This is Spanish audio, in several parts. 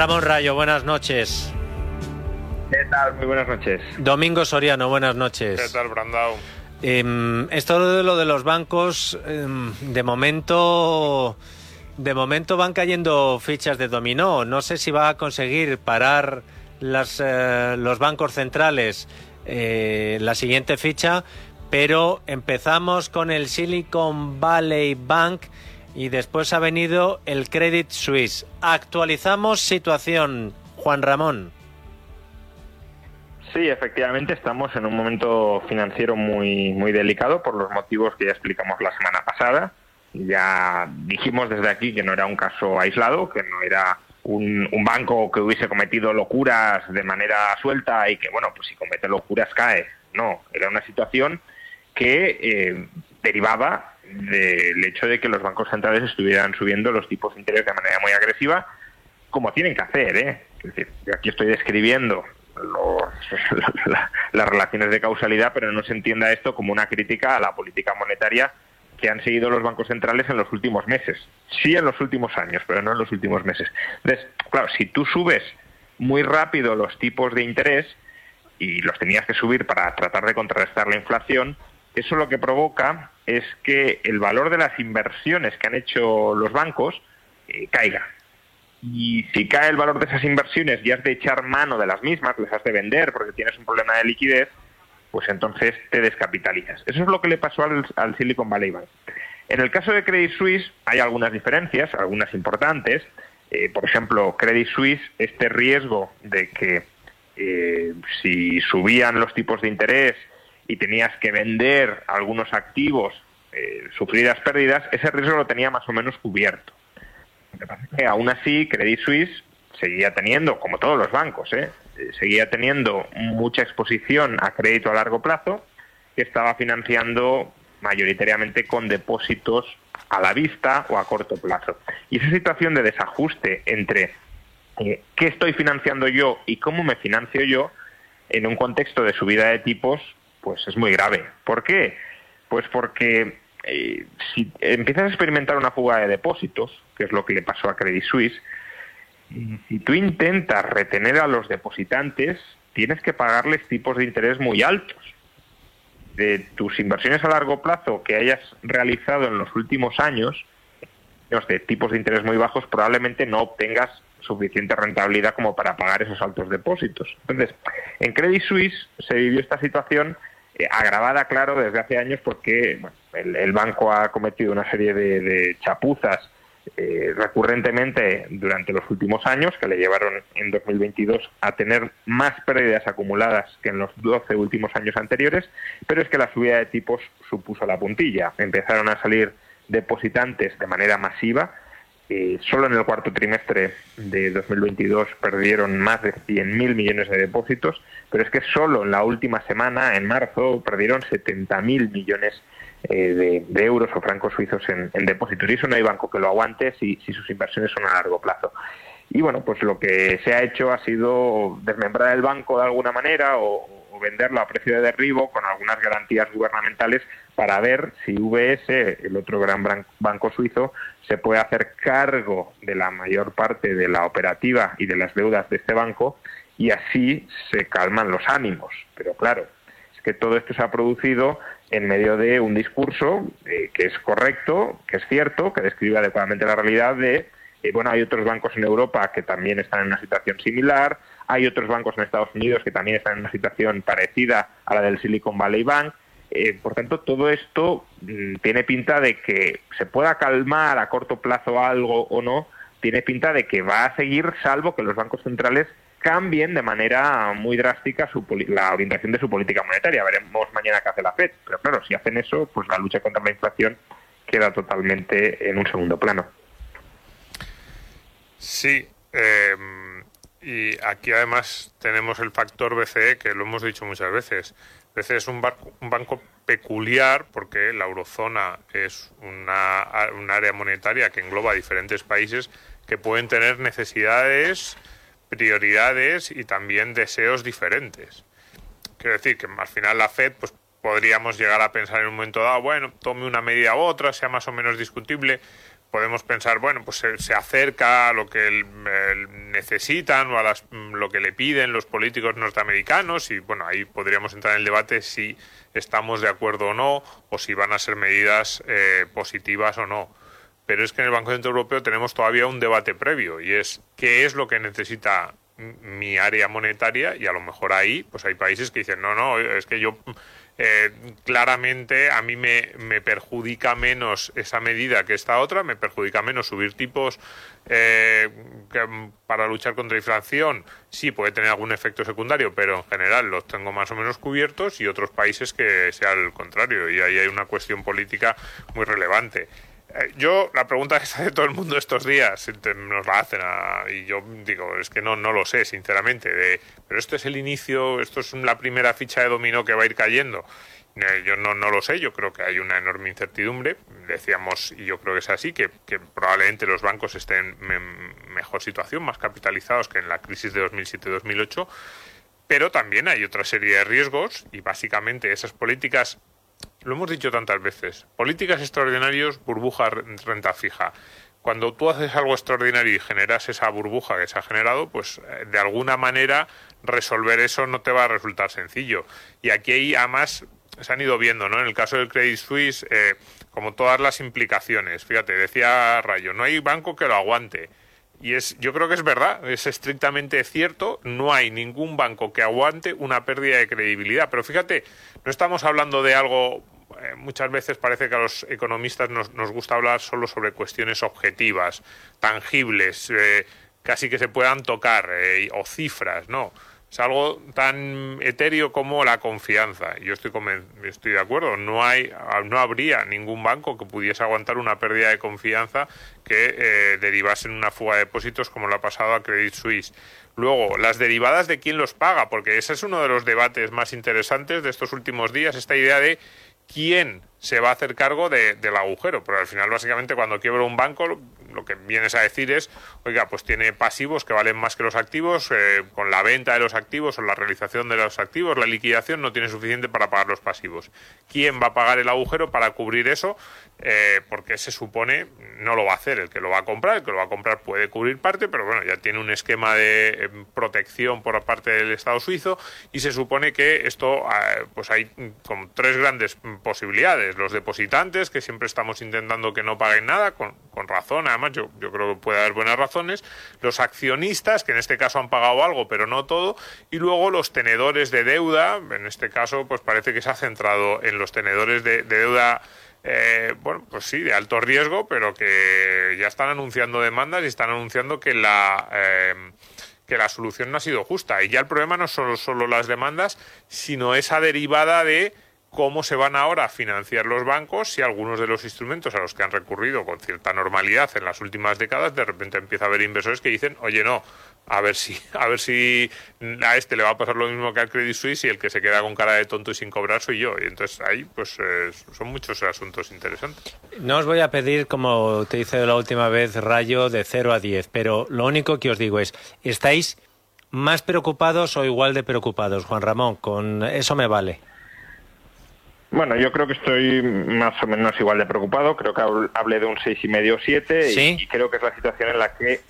Ramón Rayo, buenas noches. ¿Qué tal? Muy buenas noches. Domingo Soriano, buenas noches. ¿Qué tal, Brandao? Eh, esto de lo de los bancos, eh, de momento, de momento van cayendo fichas de dominó. No sé si va a conseguir parar las, eh, los bancos centrales eh, la siguiente ficha, pero empezamos con el Silicon Valley Bank y después ha venido el Credit Suisse. Actualizamos situación, Juan Ramón. Sí, efectivamente estamos en un momento financiero muy, muy delicado por los motivos que ya explicamos la semana pasada. Ya dijimos desde aquí que no era un caso aislado, que no era un, un, banco que hubiese cometido locuras de manera suelta y que, bueno, pues si comete locuras cae. No, era una situación que eh, derivaba del hecho de que los bancos centrales estuvieran subiendo los tipos de interés de manera muy agresiva, como tienen que hacer. ¿eh? Es decir, yo aquí estoy describiendo los, la, las relaciones de causalidad, pero no se entienda esto como una crítica a la política monetaria que han seguido los bancos centrales en los últimos meses. Sí en los últimos años, pero no en los últimos meses. Entonces, claro, si tú subes muy rápido los tipos de interés y los tenías que subir para tratar de contrarrestar la inflación, eso lo que provoca es que el valor de las inversiones que han hecho los bancos eh, caiga. Y si cae el valor de esas inversiones y has de echar mano de las mismas, les has de vender porque tienes un problema de liquidez, pues entonces te descapitalizas. Eso es lo que le pasó al, al Silicon Valley Bank. En el caso de Credit Suisse hay algunas diferencias, algunas importantes. Eh, por ejemplo, Credit Suisse, este riesgo de que eh, si subían los tipos de interés y tenías que vender algunos activos, eh, pérdidas, ese riesgo lo tenía más o menos cubierto. Que aún así Credit Suisse seguía teniendo, como todos los bancos, ¿eh? seguía teniendo mucha exposición a crédito a largo plazo que estaba financiando mayoritariamente con depósitos a la vista o a corto plazo. Y esa situación de desajuste entre eh, qué estoy financiando yo y cómo me financio yo en un contexto de subida de tipos, pues es muy grave. ¿Por qué? Pues porque eh, si empiezas a experimentar una fuga de depósitos, que es lo que le pasó a Credit Suisse, si tú intentas retener a los depositantes, tienes que pagarles tipos de interés muy altos. De tus inversiones a largo plazo que hayas realizado en los últimos años, de tipos de interés muy bajos, probablemente no obtengas suficiente rentabilidad como para pagar esos altos depósitos. Entonces, en Credit Suisse se vivió esta situación agravada, claro, desde hace años porque el, banco ha cometido una serie de, de chapuzas eh, recurrentemente durante los últimos años, que le llevaron en 2022 a tener más pérdidas acumuladas que en los 12 últimos años anteriores, pero es que la subida de tipos supuso la puntilla. Empezaron a salir depositantes de manera masiva. Eh, solo en el cuarto trimestre de 2022 perdieron más de 100.000 millones de depósitos, pero es que solo en la última semana, en marzo, perdieron 70.000 millones eh, de, euros o francos suizos en, depósitos. Y eso no hay banco que lo aguante si, sus inversiones son a largo plazo. Y bueno, pues lo que se ha hecho ha sido desmembrar el banco de alguna manera o venderlo a precio de derribo con algunas garantías gubernamentales para ver si VS, el otro gran banco suizo, se puede hacer cargo de la mayor parte de la operativa y de las deudas de este banco y así se calman los ánimos. Pero claro, es que todo esto se ha producido en medio de un discurso eh, que es correcto, que es cierto, que describe adecuadamente la realidad de, eh, bueno, hay otros bancos en Europa que también están en una situación similar, hay otros bancos en Estados Unidos que también están en una situación parecida a la del Silicon Valley Bank. Eh, por tanto, todo esto mmm, tiene pinta de que se pueda calmar a corto plazo algo o no, tiene pinta de que va a seguir, salvo que los bancos centrales cambien de manera muy drástica la orientación de su política monetaria. Veremos mañana qué hace la FED. Pero claro, si hacen eso, pues la lucha contra la inflación queda totalmente en un segundo plano. Sí. Em, y aquí además tenemos el factor BCE, que lo hemos dicho muchas veces. BCE es un, un banco peculiar porque la eurozona es una, un área monetaria que engloba diferentes países que pueden tener necesidades prioridades y también deseos diferentes. Quiero decir que al final la Fed, pues podríamos llegar a pensar en un momento dado, bueno, tome una medida u otra, sea más o menos discutible. Podemos pensar, bueno, pues se, acerca a lo que necesitan o a lo que le piden los políticos norteamericanos y, bueno, ahí podríamos entrar en el debate si estamos de acuerdo o no o si van a ser medidas eh, positivas o no. Pero es que en el Banco Central Europeo tenemos todavía un debate previo y es qué es lo que necesita mi área monetaria y a lo mejor ahí pues hay países que dicen no no es que yo eh, claramente a mí me, me, perjudica menos esa medida que esta otra me perjudica menos subir tipos eh, para luchar contra la inflación. Sí puede tener algún efecto secundario pero en general los tengo más o menos cubiertos y otros países que sea el contrario. Y ahí hay una cuestión política muy relevante yo, la pregunta que hace todo el mundo estos días, nos la hacen y yo digo, es que no, no lo sé, sinceramente, de, pero esto es el inicio, esto es la primera ficha de dominó que va a ir cayendo. Eh, yo no, no lo sé, yo creo que hay una enorme incertidumbre. Decíamos, y yo creo que es así, que, que probablemente los bancos estén en mejor situación, más capitalizados que en la crisis de 2007-2008, pero también hay otra serie de riesgos y básicamente esas políticas lo hemos dicho tantas veces, políticas extraordinarias, burbuja, renta fija. Cuando tú haces algo extraordinario y generas esa burbuja que se ha generado, pues eh, de alguna manera resolver eso no te va a resultar sencillo. Y aquí además se han ido viendo, ¿no? En el caso del Credit Suisse, eh, como todas las implicaciones. Fíjate, decía Rayo, no hay banco que lo aguante. Y es, yo creo que es verdad, es estrictamente cierto, no hay ningún banco que aguante una pérdida de credibilidad. Pero fíjate, no estamos hablando de algo, eh, muchas veces parece que a los economistas nos, nos, gusta hablar solo sobre cuestiones objetivas, tangibles, eh, casi que se puedan tocar, eh, o cifras, no es algo tan etéreo como la confianza. Yo estoy, estoy de acuerdo, no, hay, no habría ningún banco que pudiese aguantar una pérdida de confianza que eh, derivase en una fuga de depósitos como lo ha pasado a Credit Suisse. Luego, las derivadas de quién los paga, porque ese es uno de los debates más interesantes de estos últimos días, esta idea de quién se va a hacer cargo del agujero. Pero al final, básicamente, cuando quiebra un banco, lo que vienes a decir es, oiga, pues tiene pasivos que valen más que los activos, eh, con la venta de los activos o la realización de los activos, la liquidación no tiene suficiente para pagar los pasivos. ¿Quién va a pagar el agujero para cubrir eso? Eh, porque se supone no lo va a hacer el que lo va a comprar, el que lo va a comprar puede cubrir parte, pero bueno, ya tiene un esquema de eh, protección por parte del Estado suizo y se supone que esto, pues hay como tres grandes posibilidades. Los depositantes, que siempre estamos intentando que no paguen nada, con, razón, yo, creo que puede haber buenas razones, los accionistas, que en este caso han pagado algo, pero no todo, y luego los tenedores de deuda, en este caso, pues parece que se ha centrado en los tenedores de, deuda. Eh, bueno, pues sí, de alto riesgo, pero que ya están anunciando demandas y están anunciando que la eh, que la solución no ha sido justa. Y ya el problema no son solo las demandas, sino esa derivada de cómo se van ahora a financiar los bancos si algunos de los instrumentos a los que han recurrido con cierta normalidad en las últimas décadas de repente empieza a haber inversores que dicen oye no a ver si a ver si a este le va a pasar lo mismo que al Credit Suisse y el que se queda con cara de tonto y sin cobrar soy yo y entonces ahí pues eh, son muchos asuntos interesantes. No os voy a pedir como te hice la última vez rayo de 0 a 10 pero lo único que os digo es estáis más preocupados o igual de preocupados Juan Ramón con eso me vale bueno, yo creo que estoy más o menos igual de preocupado. Creo que hablé de un seis y medio siete y, creo que es la situación en la que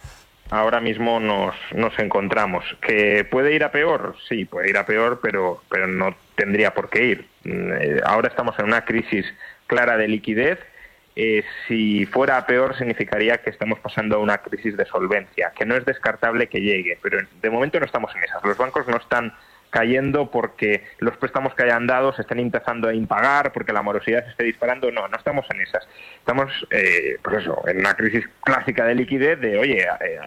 ahora mismo nos, nos encontramos. ¿Que puede ir a peor? Sí, puede ir a peor, pero, pero no tendría por qué ir. Mm, eh, ahora estamos en una crisis clara de liquidez. Eh, si fuera a peor significaría que estamos pasando a una crisis de solvencia, que no es descartable que llegue, pero de momento no estamos en esas. Los bancos no están cayendo porque los préstamos que hayan dado se están empezando a impagar, porque la morosidad se esté disparando. No, no estamos en esas. Estamos, eh, pues eso, en una crisis clásica de liquidez de, oye, eh,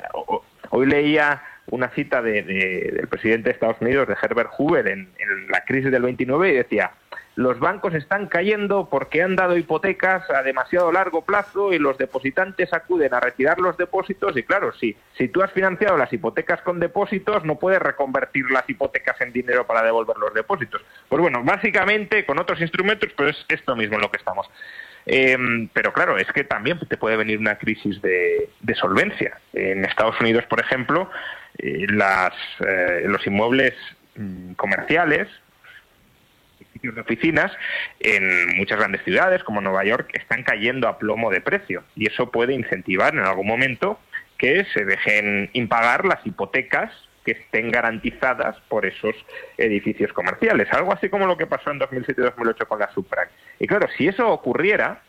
hoy leía una cita del presidente de Estados Unidos, de Herbert Hoover, en, en la crisis del 29 y decía, los bancos están cayendo porque han dado hipotecas a demasiado largo plazo y los depositantes acuden a retirar los depósitos y claro, si, si tú has financiado las hipotecas con depósitos no puedes reconvertir las hipotecas en dinero para devolver los depósitos. Pues bueno, básicamente con otros instrumentos pues es esto mismo en lo que estamos. Eh, pero claro, es que también te puede venir una crisis de, solvencia. En Estados Unidos, por ejemplo, eh, las, eh, los inmuebles mm, de oficinas en muchas grandes ciudades como Nueva York están cayendo a plomo de precio y eso puede incentivar en algún momento que se dejen impagar las hipotecas que estén garantizadas por esos edificios comerciales. Algo así como lo que pasó en 2007-2008 con la Supra. Y claro, si eso ocurriera,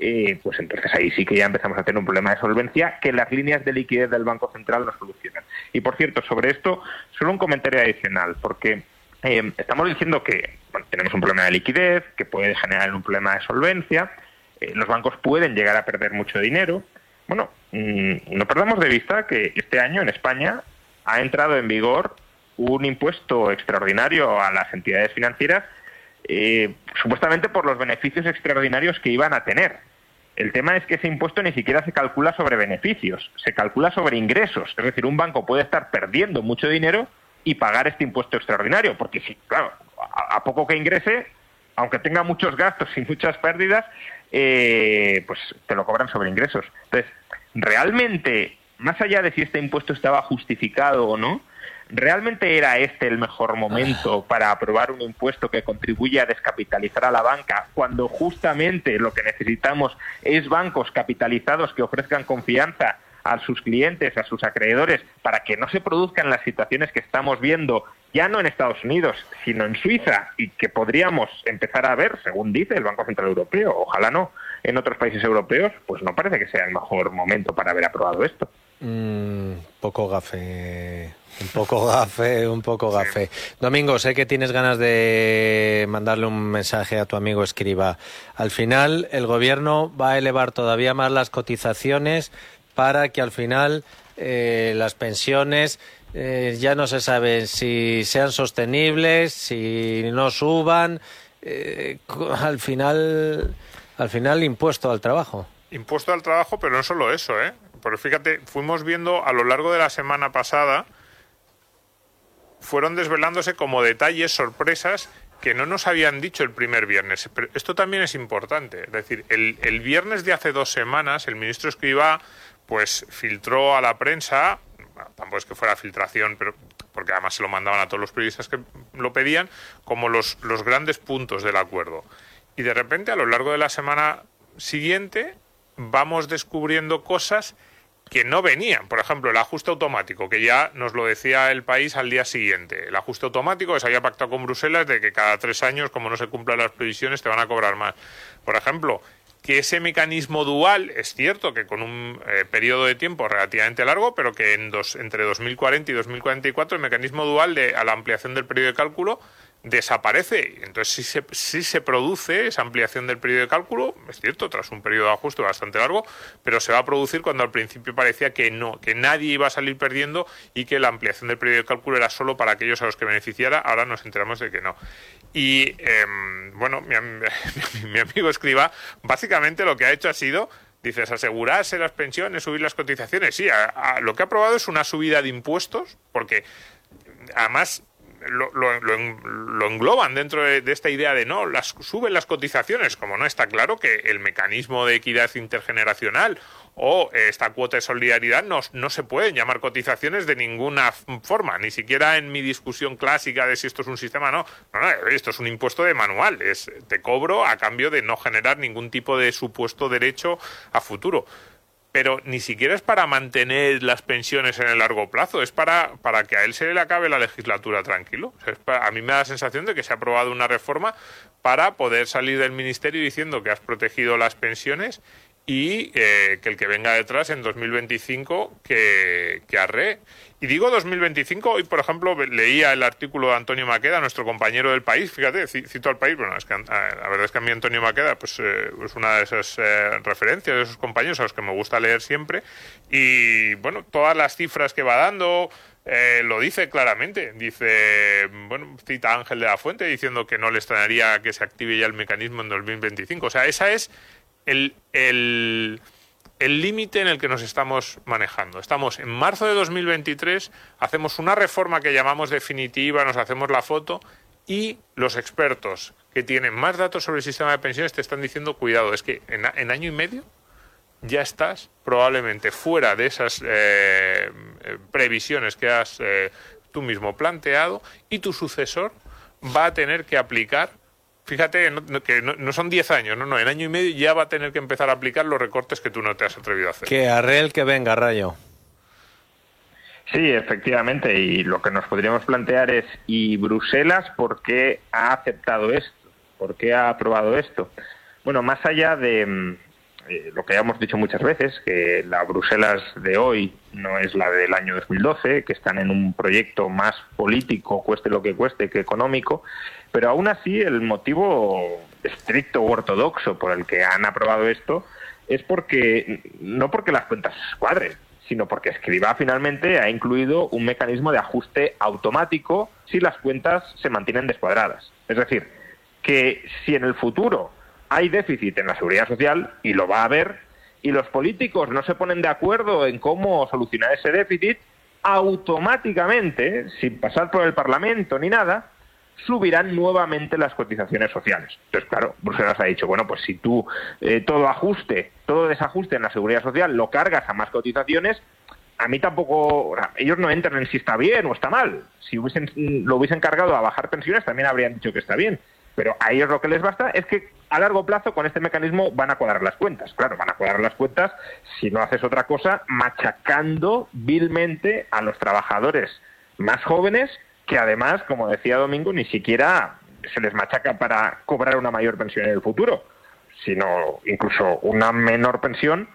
eh, pues entonces ahí sí que ya empezamos a tener un problema de solvencia que las líneas de liquidez del Banco Central no solucionan. Y por cierto, sobre esto, solo un comentario adicional, porque eh, estamos diciendo que tenemos un problema de liquidez, que puede generar un problema de solvencia, eh, los bancos pueden llegar a perder mucho dinero. Bueno, mm, no perdamos de vista que este año en España ha entrado en vigor un impuesto extraordinario a las entidades financieras, eh, supuestamente por los beneficios extraordinarios que iban a tener. El tema es que ese impuesto ni siquiera se calcula sobre beneficios, se calcula sobre ingresos. Es decir, un banco puede estar perdiendo mucho dinero y pagar este impuesto extraordinario, porque si, claro, a, poco que ingrese, aunque tenga muchos gastos y muchas pérdidas, eh, pues te lo cobran sobre ingresos. Entonces, realmente, más allá de si este impuesto estaba justificado o no, ¿realmente era este el mejor momento para aprobar un impuesto que contribuye a descapitalizar a la banca cuando justamente lo que necesitamos es bancos capitalizados que ofrezcan confianza a sus clientes, a sus acreedores, para que no se produzcan las situaciones que estamos viendo, ya no en Estados Unidos, sino en Suiza, y que podríamos empezar a ver, según dice el Banco Central Europeo, ojalá no, en otros países europeos, pues no parece que sea el mejor momento para haber aprobado esto. Un mm, poco gafe, un poco gafe, un poco gafe. Domingo, sé que tienes ganas de mandarle un mensaje a tu amigo escriba. Al final, el gobierno va a elevar todavía más las cotizaciones para que al final eh, las pensiones eh, ya no se sabe si sean sostenibles, si no suban. Eh, al final, al final impuesto al trabajo. Impuesto al trabajo, pero no solo eso, ¿eh? Porque fíjate, fuimos viendo a lo largo de la semana pasada, fueron desvelándose como detalles, sorpresas que no nos habían dicho el primer viernes. Pero esto también es importante. Es decir, el, el viernes de hace dos semanas, el ministro Escriba pues filtró a la prensa, tampoco es que fuera filtración, pero porque además se lo mandaban a todos los periodistas que lo pedían, como los, los grandes puntos del acuerdo. Y de repente, a lo largo de la semana siguiente, vamos descubriendo cosas que no venían. Por ejemplo, el ajuste automático, que ya nos lo decía el país al día siguiente. El ajuste automático que se había pactado con Bruselas de que cada tres años, como no se cumplan las previsiones, te van a cobrar más. Por ejemplo, que ese mecanismo dual es cierto que con un eh, periodo de tiempo relativamente largo, pero que en dos, entre 2040 y 2044 el mecanismo dual de a la ampliación del periodo de cálculo desaparece. Entonces, si se, si se produce esa ampliación del periodo de cálculo, es cierto, tras un periodo de ajuste bastante largo, pero se va a producir cuando al principio parecía que no, que nadie iba a salir perdiendo y que la ampliación del periodo de cálculo era solo para aquellos a los que beneficiara. Ahora nos enteramos de que no. Y, em, bueno, mi, mi, amigo Escriba, básicamente lo que ha hecho ha sido Dices, asegurarse las pensiones, subir las cotizaciones. Sí, lo que ha aprobado es una subida de impuestos, porque además lo, lo, engloban dentro de, esta idea de no, las suben las cotizaciones, como no está claro que el mecanismo de equidad intergeneracional o esta cuota de solidaridad no, no se pueden llamar cotizaciones de ninguna forma, ni siquiera en mi discusión clásica de si esto es un sistema no. No, no, esto es un impuesto de manual, es te cobro a cambio de no generar ningún tipo de supuesto derecho a futuro pero ni siquiera es para mantener las pensiones en el largo plazo, es para, para que a él se le acabe la legislatura tranquilo. a mí me da la sensación de que se ha aprobado una reforma para poder salir del ministerio diciendo que has protegido las pensiones y eh, que el que venga detrás en 2025 que, que arree. Y digo 2025, hoy por ejemplo leía el artículo de Antonio Maqueda, nuestro compañero del país, fíjate, cito al país, bueno, es que, la verdad es que a mí Antonio Maqueda pues, eh, es una de esas eh, referencias, de esos compañeros a los que me gusta leer siempre, y bueno, todas las cifras que va dando, eh, lo dice claramente. Dice, bueno, cita Ángel de la Fuente diciendo que no le extrañaría que se active ya el mecanismo en 2025. O sea, esa es el, el, límite en el que nos estamos manejando. Estamos en marzo de 2023, hacemos una reforma que llamamos definitiva, nos hacemos la foto y los expertos que tienen más datos sobre el sistema de pensiones te están diciendo, cuidado, es que en, en año y medio ya estás probablemente fuera de esas eh, previsiones que has eh, tú mismo planteado y tu sucesor va a tener que aplicar, fíjate que no, son 10 años, no, no, en año y medio ya va a tener que empezar a aplicar los recortes que tú no te has atrevido a hacer. Que arrel que venga, Rayo. Sí, efectivamente, y lo que nos podríamos plantear es, ¿y Bruselas por qué ha aceptado esto? ¿Por qué ha aprobado esto? Bueno, más allá de, mm, eh, lo que ya hemos dicho muchas veces, que la Bruselas de hoy no es la del año 2012, que están en un proyecto más político, cueste lo que cueste, que económico, pero aún así el motivo estricto u ortodoxo por el que han aprobado esto es porque, no porque las cuentas cuadren, sino porque Escriba finalmente ha incluido un mecanismo de ajuste automático si las cuentas se mantienen descuadradas. Es decir, que si en el futuro hay déficit en la seguridad social y lo va a haber, y los políticos no se ponen de acuerdo en cómo solucionar ese déficit, automáticamente, sin pasar por el Parlamento ni nada, subirán nuevamente las cotizaciones sociales. Entonces, claro, Bruselas ha dicho, bueno, pues si tú eh, todo ajuste, todo desajuste en la seguridad social lo cargas a más cotizaciones, a mí tampoco, ellos no entran en si está bien o está mal. Si hubiesen, lo hubiesen cargado a bajar pensiones, también habrían dicho que está bien. Pero a ellos lo que les basta es que a largo plazo con este mecanismo van a cuadrar las cuentas. Claro, van a cuadrar las cuentas si no haces otra cosa, machacando vilmente a los trabajadores más jóvenes, que además, como decía Domingo, ni siquiera se les machaca para cobrar una mayor pensión en el futuro, sino incluso una menor pensión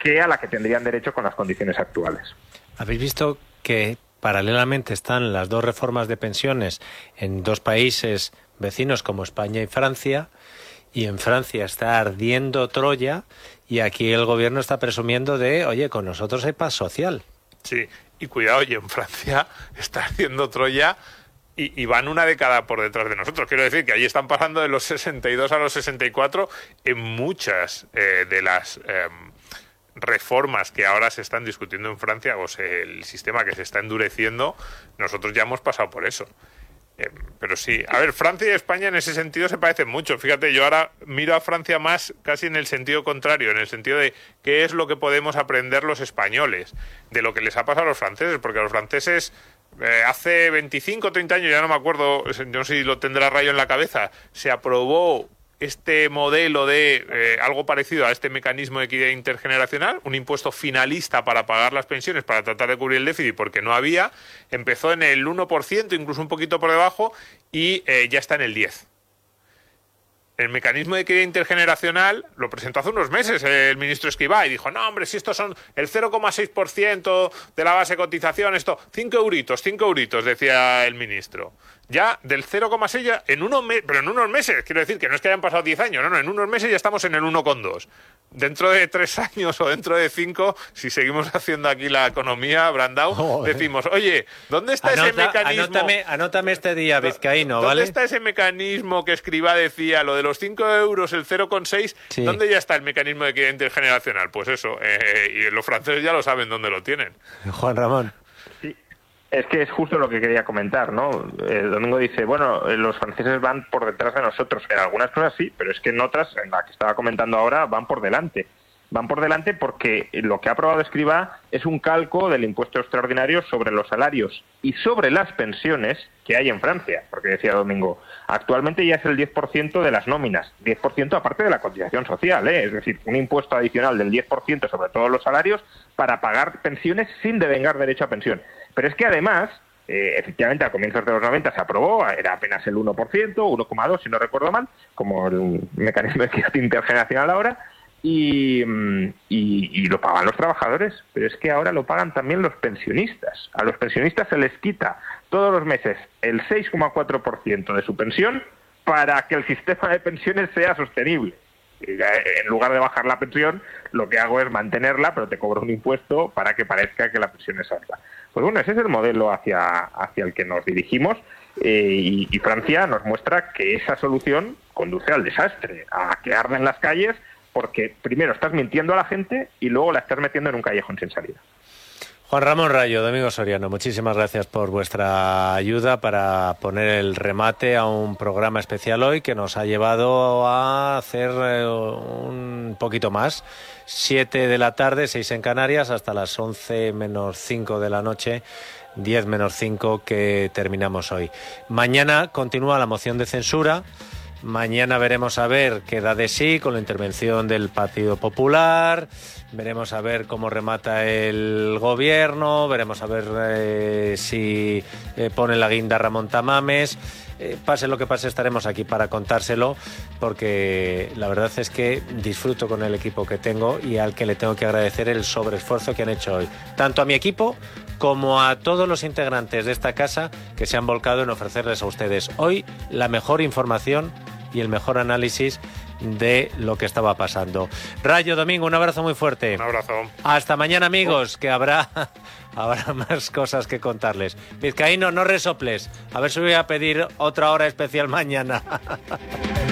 que a la que tendrían derecho con las condiciones actuales. ¿Habéis visto que paralelamente están las dos reformas de pensiones en dos países vecinos como España y Francia, y en Francia está ardiendo Troya, y aquí el gobierno está presumiendo de, oye, con nosotros hay paz social. Sí, y cuidado, y en Francia está ardiendo Troya y, van una década por detrás de nosotros. Quiero decir que allí están pasando de los 62 a los 64 en muchas eh, de las em, reformas que ahora se están discutiendo en Francia, o el sistema que se está endureciendo, nosotros ya hemos pasado por eso. Eh, pero sí, a ver, Francia y España en ese sentido se parecen mucho. Fíjate, yo ahora miro a Francia más casi en el sentido contrario, en el sentido de qué es lo que podemos aprender los españoles de lo que les ha pasado a los franceses, porque los franceses eh, hace 25 o 30 años, ya no me acuerdo, no sé si lo tendrá rayo en la cabeza, se aprobó este modelo de eh, algo parecido a este mecanismo de equidad intergeneracional, un impuesto finalista para pagar las pensiones, para tratar de cubrir el déficit, porque no había, empezó en el 1%, incluso un poquito por debajo, y eh, ya está en el 10%. El mecanismo de equidad intergeneracional lo presentó hace unos meses el ministro Escribá y dijo, no, hombre, si estos son el 0,6% de la base de cotización, esto, 5 euritos, 5 euritos, decía el ministro ya del 0,6 ya en unos meses, pero en unos meses, quiero decir que no es que hayan pasado 10 años, no, no, en unos meses ya estamos en el 1,2. Dentro de tres años o dentro de cinco, si seguimos haciendo aquí la economía, Brandau, decimos, oye, ¿dónde está ese mecanismo? Anótame, anótame, este día, Vizcaíno, ¿Dónde está ese mecanismo que Escriba decía, lo de los 5 euros, el 0,6? ¿Dónde ya está el mecanismo de equidad intergeneracional? Pues eso, eh, y los franceses ya lo saben dónde lo tienen. Juan Ramón. Es que es justo lo que quería comentar, ¿no? El domingo dice, bueno, eh, los franceses van por detrás de nosotros. En algunas cosas sí, pero es que en otras, en la que estaba comentando ahora, van por delante. Van por delante porque lo que ha aprobado Escriba es un calco del impuesto extraordinario sobre los salarios y sobre las pensiones que hay en Francia, porque decía Domingo, actualmente ya es el 10% de las nóminas, 10% aparte de la cotización social, ¿eh? es decir, un impuesto adicional del 10% sobre todos los salarios para pagar pensiones sin devengar derecho a pensión. Pero es que además, eh, efectivamente, a comienzos de los 90 se aprobó, era apenas el 1%, 1,2% si no recuerdo mal, como el mecanismo de equidad intergeneracional ahora, y, mm, y, y, lo pagan los trabajadores, pero es que ahora lo pagan también los pensionistas. A los pensionistas se les quita todos los meses el 6,4% de su pensión para que el sistema de pensiones sea sostenible. En lugar de bajar la pensión, lo que hago es mantenerla, pero te cobro un impuesto para que parezca que la pensión es alta. Pues bueno, ese es el modelo hacia, hacia el que nos dirigimos eh, y, Francia nos muestra que esa solución conduce al desastre, a que arden las calles, porque primero estás mintiendo a la gente y luego la estás metiendo en un callejón sin salida. Juan Ramón Rayo, Domingo Soriano, muchísimas gracias por vuestra ayuda para poner el remate a un programa especial hoy que nos ha llevado a hacer eh, un poquito más. Siete de la tarde, seis en Canarias, hasta las once menos cinco de la noche 10 menos 5 que terminamos hoy. Mañana continúa la moción de censura. Mañana veremos a ver qué da de sí con la intervención del Partido Popular. Veremos a ver cómo remata el gobierno. Veremos a ver eh, si eh, pone la guinda Ramón Tamames. Eh, pase lo que pase, estaremos aquí para contárselo, porque la verdad es que disfruto con el equipo que tengo y al que le tengo que agradecer el sobreesfuerzo que han hecho hoy, tanto a mi equipo como a todos los integrantes de esta casa que se han volcado en ofrecerles a ustedes hoy la mejor información y el mejor análisis de lo que estaba pasando. Rayo Domingo, un abrazo muy fuerte. Un abrazo. Hasta mañana, amigos, que habrá, habrá más cosas que contarles. Vizcaíno, no resoples. A ver si voy a pedir otra hora especial mañana.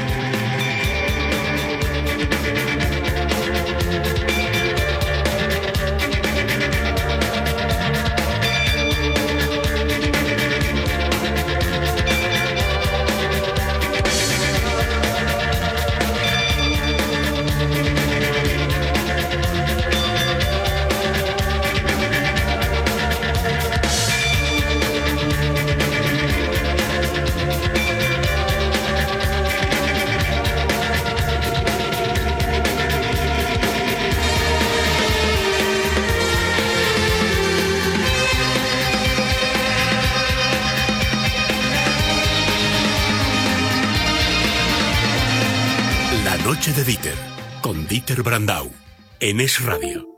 en Es Radio.